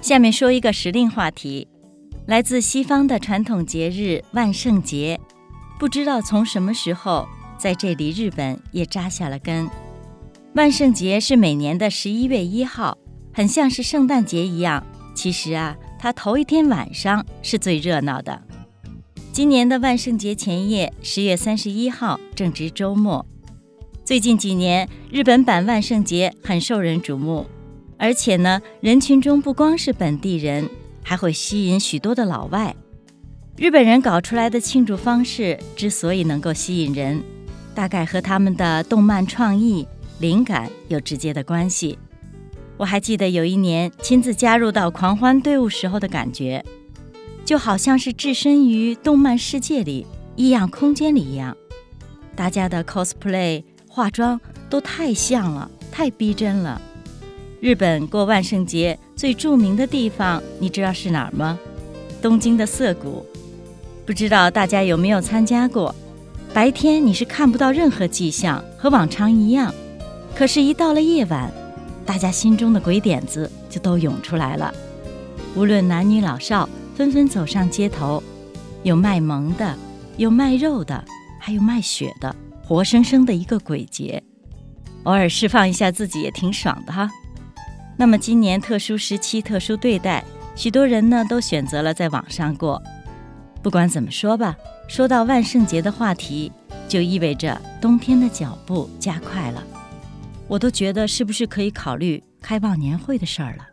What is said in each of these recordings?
下面说一个时令话题，来自西方的传统节日万圣节，不知道从什么时候。在这里，日本也扎下了根。万圣节是每年的十一月一号，很像是圣诞节一样。其实啊，它头一天晚上是最热闹的。今年的万圣节前夜，十月三十一号正值周末。最近几年，日本版万圣节很受人瞩目，而且呢，人群中不光是本地人，还会吸引许多的老外。日本人搞出来的庆祝方式之所以能够吸引人。大概和他们的动漫创意灵感有直接的关系。我还记得有一年亲自加入到狂欢队伍时候的感觉，就好像是置身于动漫世界里异样空间里一样。大家的 cosplay 化妆都太像了，太逼真了。日本过万圣节最著名的地方，你知道是哪儿吗？东京的涩谷。不知道大家有没有参加过？白天你是看不到任何迹象，和往常一样。可是，一到了夜晚，大家心中的鬼点子就都涌出来了。无论男女老少，纷纷走上街头，有卖萌的，有卖肉的，还有卖血的，活生生的一个鬼节。偶尔释放一下自己也挺爽的哈。那么，今年特殊时期特殊对待，许多人呢都选择了在网上过。不管怎么说吧。说到万圣节的话题，就意味着冬天的脚步加快了。我都觉得是不是可以考虑开忘年会的事儿了。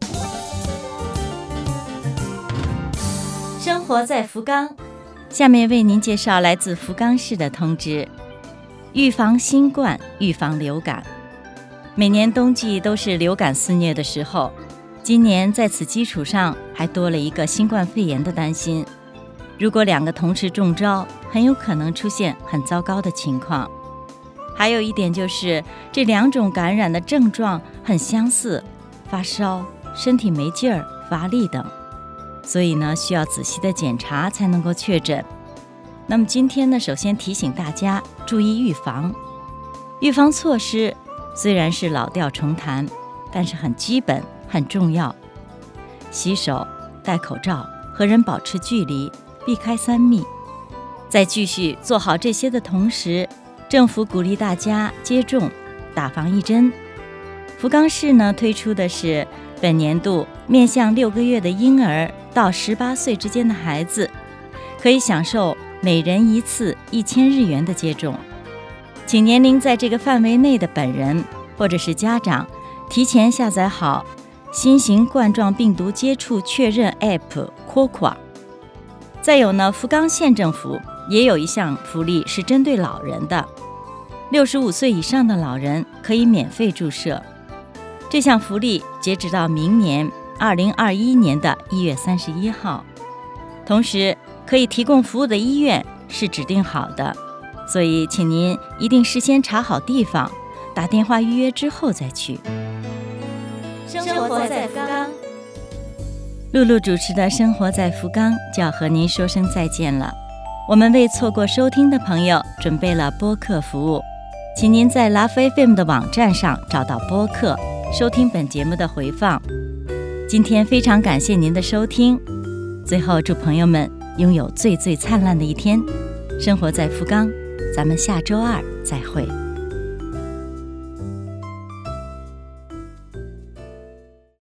生活在福冈，下面为您介绍来自福冈市的通知：预防新冠，预防流感。每年冬季都是流感肆虐的时候，今年在此基础上还多了一个新冠肺炎的担心。如果两个同时中招，很有可能出现很糟糕的情况。还有一点就是，这两种感染的症状很相似，发烧、身体没劲儿、乏力等，所以呢，需要仔细的检查才能够确诊。那么今天呢，首先提醒大家注意预防。预防措施虽然是老调重弹，但是很基本、很重要。洗手、戴口罩、和人保持距离。避开三密，在继续做好这些的同时，政府鼓励大家接种打防疫针。福冈市呢推出的是本年度面向六个月的婴儿到十八岁之间的孩子，可以享受每人一次一千日元的接种。请年龄在这个范围内的本人或者是家长提前下载好新型冠状病毒接触确认 App Coco。再有呢，福冈县政府也有一项福利是针对老人的，六十五岁以上的老人可以免费注射。这项福利截止到明年二零二一年的一月三十一号。同时，可以提供服务的医院是指定好的，所以请您一定事先查好地方，打电话预约之后再去。生活在福冈。露露主持的生活在福冈就要和您说声再见了。我们为错过收听的朋友准备了播客服务，请您在 Love FM 的网站上找到播客，收听本节目的回放。今天非常感谢您的收听，最后祝朋友们拥有最最灿烂的一天。生活在福冈，咱们下周二再会。